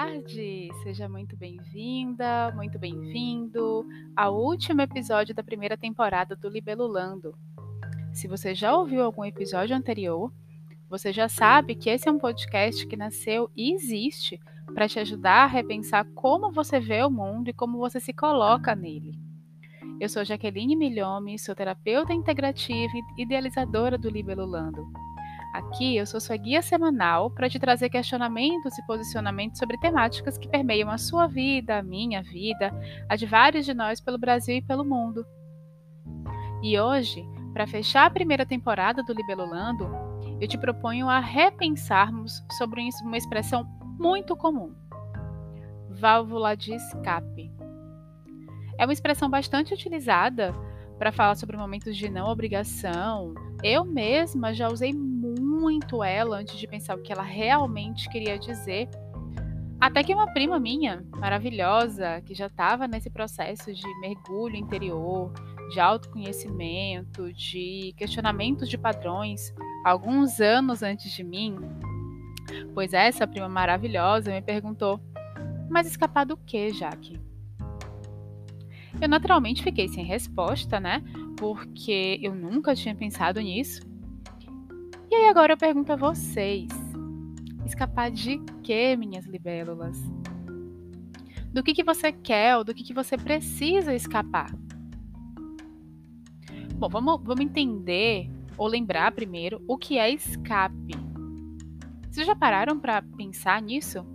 tarde! Seja muito bem-vinda, muito bem-vindo ao último episódio da primeira temporada do Libelulando. Se você já ouviu algum episódio anterior, você já sabe que esse é um podcast que nasceu e existe para te ajudar a repensar como você vê o mundo e como você se coloca nele. Eu sou Jaqueline Milhome, sou terapeuta integrativa e idealizadora do Libelulando. Aqui eu sou sua guia semanal para te trazer questionamentos e posicionamentos sobre temáticas que permeiam a sua vida, a minha vida, a de vários de nós pelo Brasil e pelo mundo. E hoje, para fechar a primeira temporada do Libelulando, eu te proponho a repensarmos sobre uma expressão muito comum: válvula de escape. É uma expressão bastante utilizada para falar sobre momentos de não obrigação. Eu mesma já usei muito ela antes de pensar o que ela realmente queria dizer. Até que uma prima minha, maravilhosa, que já estava nesse processo de mergulho interior, de autoconhecimento, de questionamentos de padrões, alguns anos antes de mim, pois essa prima maravilhosa me perguntou: Mas escapar do que, Jaque? Eu naturalmente fiquei sem resposta, né? Porque eu nunca tinha pensado nisso. E aí agora eu pergunto a vocês: escapar de quê, minhas libélulas? Do que, que você quer ou do que, que você precisa escapar? Bom, vamos, vamos entender ou lembrar primeiro o que é escape. Vocês já pararam para pensar nisso?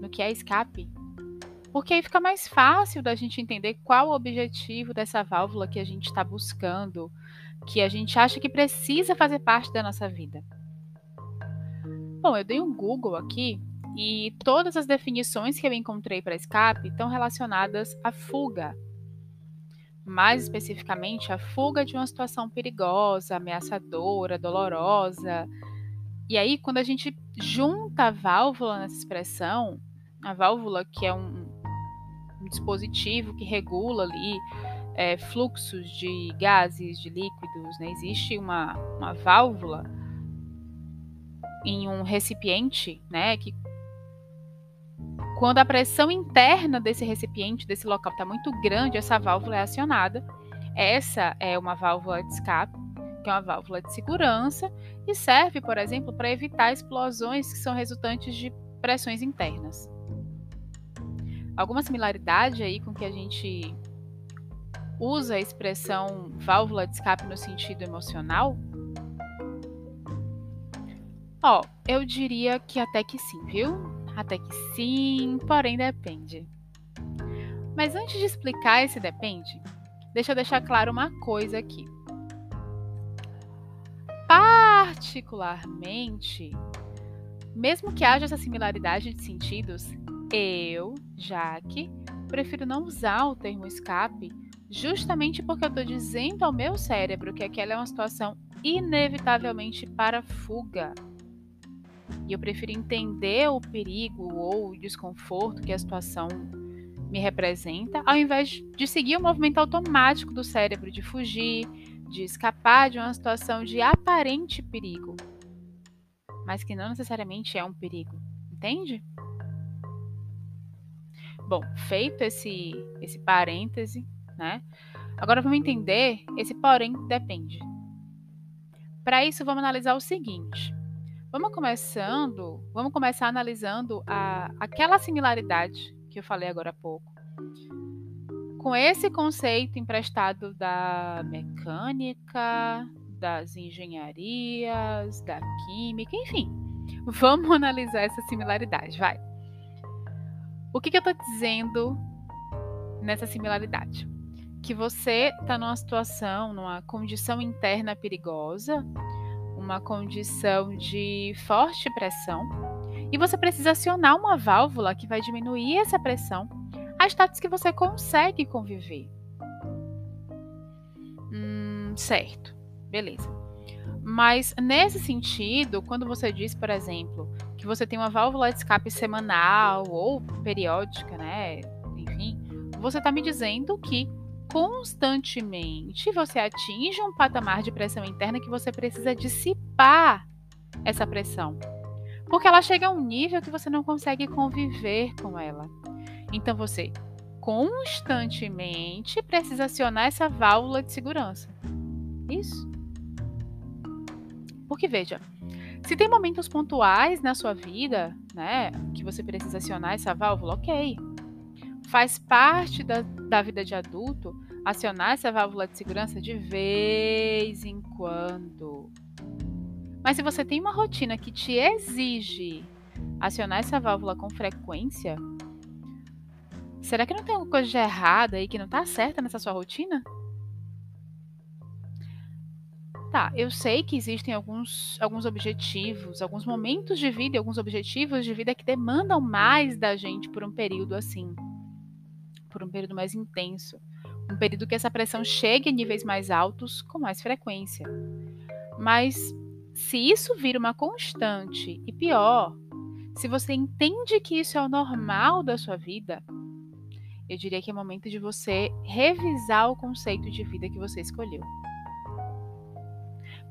No que é escape? Porque aí fica mais fácil da gente entender qual o objetivo dessa válvula que a gente está buscando, que a gente acha que precisa fazer parte da nossa vida. Bom, eu dei um Google aqui e todas as definições que eu encontrei para escape estão relacionadas à fuga. Mais especificamente, a fuga de uma situação perigosa, ameaçadora, dolorosa. E aí, quando a gente junta a válvula nessa expressão, a válvula que é um, um dispositivo que regula ali é, fluxos de gases, de líquidos, né? existe uma, uma válvula em um recipiente, né, que quando a pressão interna desse recipiente, desse local está muito grande, essa válvula é acionada. Essa é uma válvula de escape, que é uma válvula de segurança e serve, por exemplo, para evitar explosões que são resultantes de pressões internas. Alguma similaridade aí com que a gente usa a expressão válvula de escape no sentido emocional? Ó, oh, eu diria que até que sim, viu? Até que sim, porém depende. Mas antes de explicar esse depende, deixa eu deixar claro uma coisa aqui. Particularmente, mesmo que haja essa similaridade de sentidos, eu, Jaque, prefiro não usar o termo escape justamente porque eu estou dizendo ao meu cérebro que aquela é uma situação inevitavelmente para fuga. E eu prefiro entender o perigo ou o desconforto que a situação me representa, ao invés de seguir o movimento automático do cérebro de fugir, de escapar de uma situação de aparente perigo, mas que não necessariamente é um perigo, entende? Bom, feito esse esse parêntese, né? Agora vamos entender esse porém depende. Para isso, vamos analisar o seguinte. Vamos começando, vamos começar analisando a, aquela similaridade que eu falei agora há pouco. Com esse conceito emprestado da mecânica, das engenharias, da química, enfim. Vamos analisar essa similaridade, vai. O que, que eu estou dizendo nessa similaridade? Que você está numa situação, numa condição interna perigosa, uma condição de forte pressão, e você precisa acionar uma válvula que vai diminuir essa pressão a status que você consegue conviver. Hum, certo, beleza. Mas nesse sentido, quando você diz, por exemplo, que você tem uma válvula de escape semanal ou periódica, né? Enfim, você está me dizendo que constantemente você atinge um patamar de pressão interna que você precisa dissipar essa pressão. Porque ela chega a um nível que você não consegue conviver com ela. Então você constantemente precisa acionar essa válvula de segurança. Isso. Porque veja, se tem momentos pontuais na sua vida, né, que você precisa acionar essa válvula, ok. Faz parte da, da vida de adulto acionar essa válvula de segurança de vez em quando. Mas se você tem uma rotina que te exige acionar essa válvula com frequência, será que não tem alguma coisa de errada aí que não está certa nessa sua rotina? Tá, eu sei que existem alguns, alguns objetivos, alguns momentos de vida e alguns objetivos de vida que demandam mais da gente por um período assim, por um período mais intenso, um período que essa pressão chegue a níveis mais altos com mais frequência. Mas se isso vira uma constante e pior, se você entende que isso é o normal da sua vida, eu diria que é momento de você revisar o conceito de vida que você escolheu.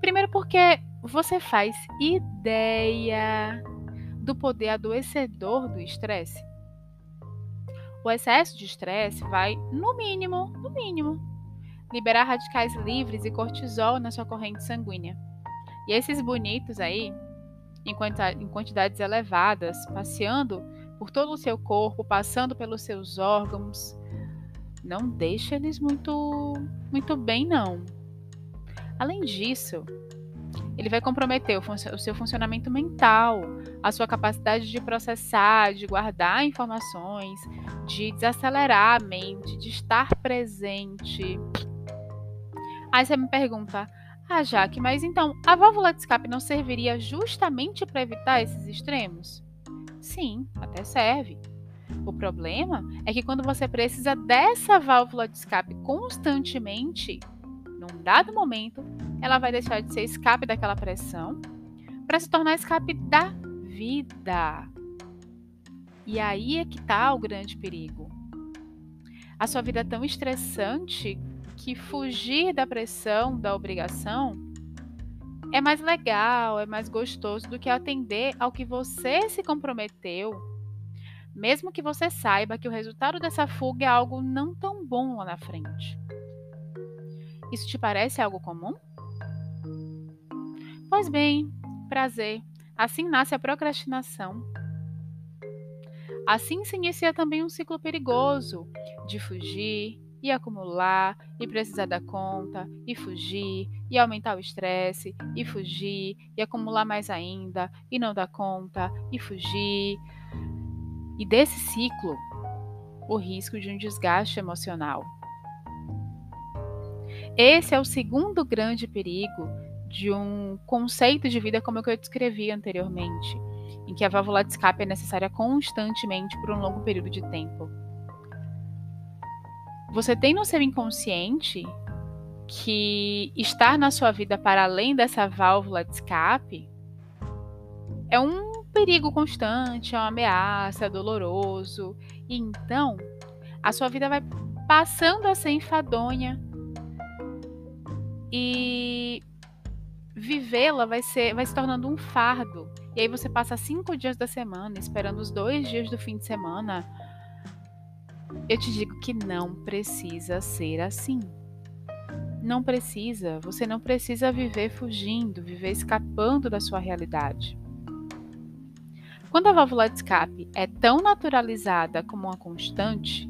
Primeiro, porque você faz ideia do poder adoecedor do estresse. O excesso de estresse vai, no mínimo, no mínimo, liberar radicais livres e cortisol na sua corrente sanguínea. E esses bonitos aí, em quantidades elevadas, passeando por todo o seu corpo, passando pelos seus órgãos, não deixa eles muito, muito bem, não. Além disso, ele vai comprometer o, o, seu funcionamento mental, a sua capacidade de processar, de guardar informações, de desacelerar a mente, de estar presente. Aí você me pergunta, ah, Jaque, mas então a válvula de escape não serviria justamente para evitar esses extremos? Sim, até serve. O problema é que quando você precisa dessa válvula de escape constantemente, num dado momento, ela vai deixar de ser escape daquela pressão para se tornar escape da vida. E aí é que está o grande perigo. A sua vida é tão estressante que fugir da pressão, da obrigação, é mais legal, é mais gostoso do que atender ao que você se comprometeu, mesmo que você saiba que o resultado dessa fuga é algo não tão bom lá na frente. Isso te parece algo comum? Pois bem, prazer. Assim nasce a procrastinação. Assim se inicia também um ciclo perigoso de fugir e acumular e precisar dar conta e fugir e aumentar o estresse e fugir e acumular mais ainda e não dar conta e fugir. E desse ciclo, o risco de um desgaste emocional. Esse é o segundo grande perigo de um conceito de vida como o que eu descrevi anteriormente, em que a válvula de escape é necessária constantemente por um longo período de tempo. Você tem no seu inconsciente que estar na sua vida para além dessa válvula de escape é um perigo constante, é uma ameaça, é doloroso. E então, a sua vida vai passando a ser enfadonha, e vivê-la vai ser vai se tornando um fardo. E aí você passa cinco dias da semana esperando os dois dias do fim de semana. Eu te digo que não precisa ser assim. Não precisa. Você não precisa viver fugindo, viver escapando da sua realidade. Quando a válvula de escape é tão naturalizada como uma constante,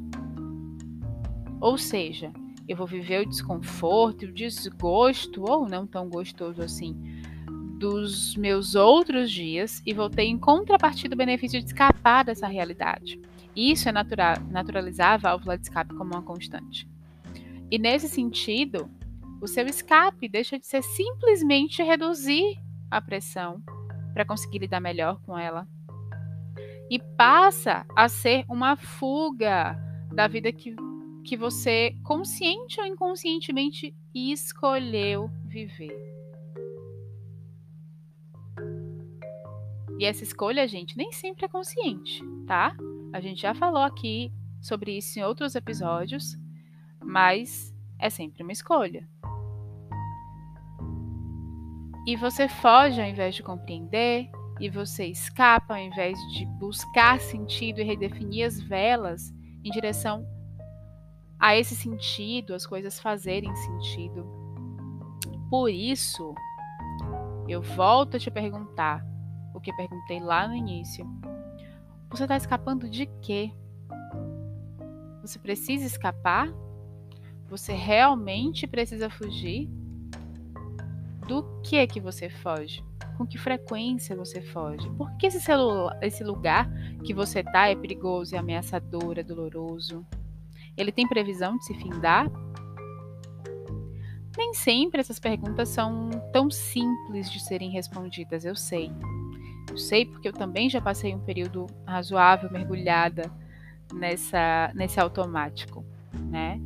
ou seja, eu vou viver o desconforto, o desgosto, ou não tão gostoso assim, dos meus outros dias e vou ter em contrapartida o benefício de escapar dessa realidade. Isso é natural, naturalizar a válvula de escape como uma constante. E nesse sentido, o seu escape deixa de ser simplesmente reduzir a pressão para conseguir lidar melhor com ela e passa a ser uma fuga da vida que que você, consciente ou inconscientemente, escolheu viver. E essa escolha, gente, nem sempre é consciente, tá? A gente já falou aqui sobre isso em outros episódios, mas é sempre uma escolha. E você foge ao invés de compreender, e você escapa ao invés de buscar sentido e redefinir as velas em direção a esse sentido, as coisas fazerem sentido. Por isso, eu volto a te perguntar o que perguntei lá no início. Você está escapando de quê? Você precisa escapar? Você realmente precisa fugir? Do que que você foge? Com que frequência você foge? Por que esse, celular, esse lugar que você está é perigoso, é ameaçador, é doloroso? Ele tem previsão de se findar? Nem sempre essas perguntas são tão simples de serem respondidas, eu sei. Eu sei porque eu também já passei um período razoável mergulhada nessa nesse automático, né?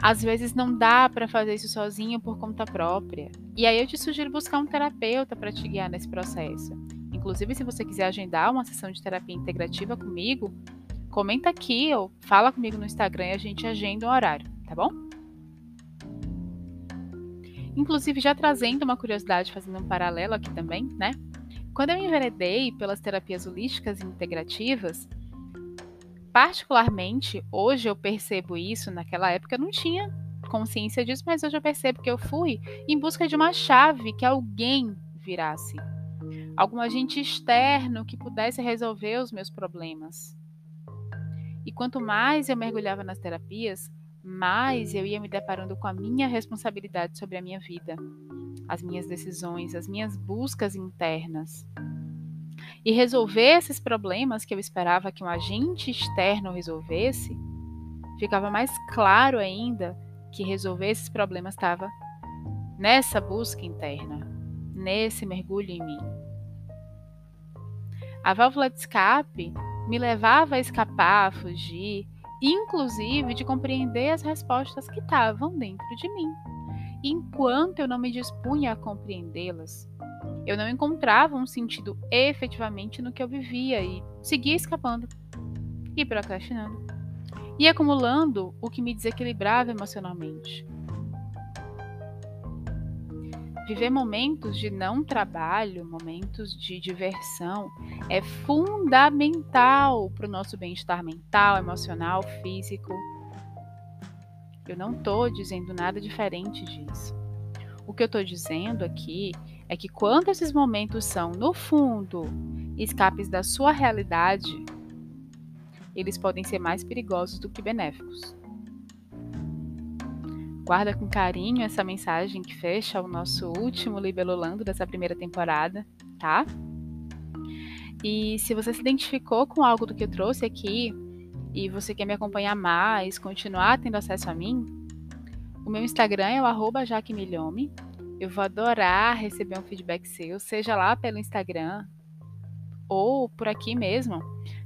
Às vezes não dá para fazer isso sozinho por conta própria. E aí eu te sugiro buscar um terapeuta para te guiar nesse processo. Inclusive, se você quiser agendar uma sessão de terapia integrativa comigo, comenta aqui ou fala comigo no Instagram e a gente agenda um horário, tá bom? Inclusive, já trazendo uma curiosidade, fazendo um paralelo aqui também, né? Quando eu enveredei pelas terapias holísticas e integrativas, particularmente, hoje eu percebo isso, naquela época eu não tinha consciência disso, mas hoje eu percebo que eu fui em busca de uma chave que alguém virasse. Algum agente externo que pudesse resolver os meus problemas. E quanto mais eu mergulhava nas terapias, mais eu ia me deparando com a minha responsabilidade sobre a minha vida, as minhas decisões, as minhas buscas internas e resolver esses problemas que eu esperava que um agente externo resolvesse, ficava mais claro ainda que resolver esses problemas estava nessa busca interna, nesse mergulho em mim. A válvula de escape me levava a escapar, a fugir, inclusive de compreender as respostas que estavam dentro de mim. enquanto eu não me dispunha a compreendê-las, eu não encontrava um sentido efetivamente no que eu vivia e seguia escapando e procrastinando. E acumulando o que me desequilibrava emocionalmente. Viver momentos de não trabalho, momentos de diversão, é fundamental para o nosso bem-estar mental, emocional, físico. Eu não estou dizendo nada diferente disso. O que eu estou dizendo aqui é que quando esses momentos são, no fundo, escapes da sua realidade, eles podem ser mais perigosos do que benéficos. Guarda com carinho essa mensagem que fecha o nosso último Libelulando dessa primeira temporada, tá? E se você se identificou com algo do que eu trouxe aqui e você quer me acompanhar mais, continuar tendo acesso a mim, o meu Instagram é o jaquemilhome, eu vou adorar receber um feedback seu, seja lá pelo Instagram ou por aqui mesmo.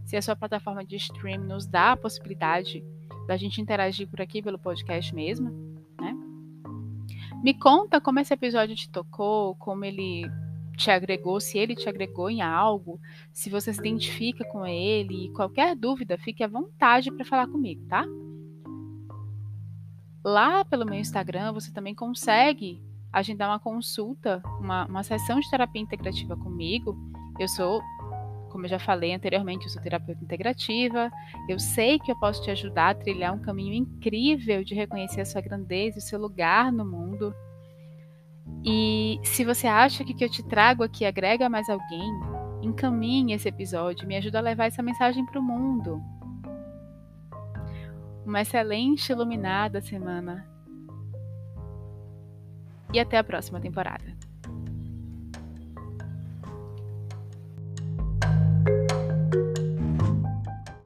Se a sua plataforma de stream nos dá a possibilidade da gente interagir por aqui pelo podcast mesmo, né? Me conta como esse episódio te tocou, como ele te agregou, se ele te agregou em algo, se você se identifica com ele, qualquer dúvida, fique à vontade para falar comigo, tá? Lá pelo meu Instagram você também consegue agendar uma consulta, uma, uma sessão de terapia integrativa comigo. Eu sou, como eu já falei anteriormente, eu sou terapeuta integrativa. Eu sei que eu posso te ajudar a trilhar um caminho incrível de reconhecer a sua grandeza e o seu lugar no mundo. E se você acha que o que eu te trago aqui agrega mais alguém, encaminhe esse episódio, me ajuda a levar essa mensagem para o mundo. Uma excelente iluminada semana e até a próxima temporada.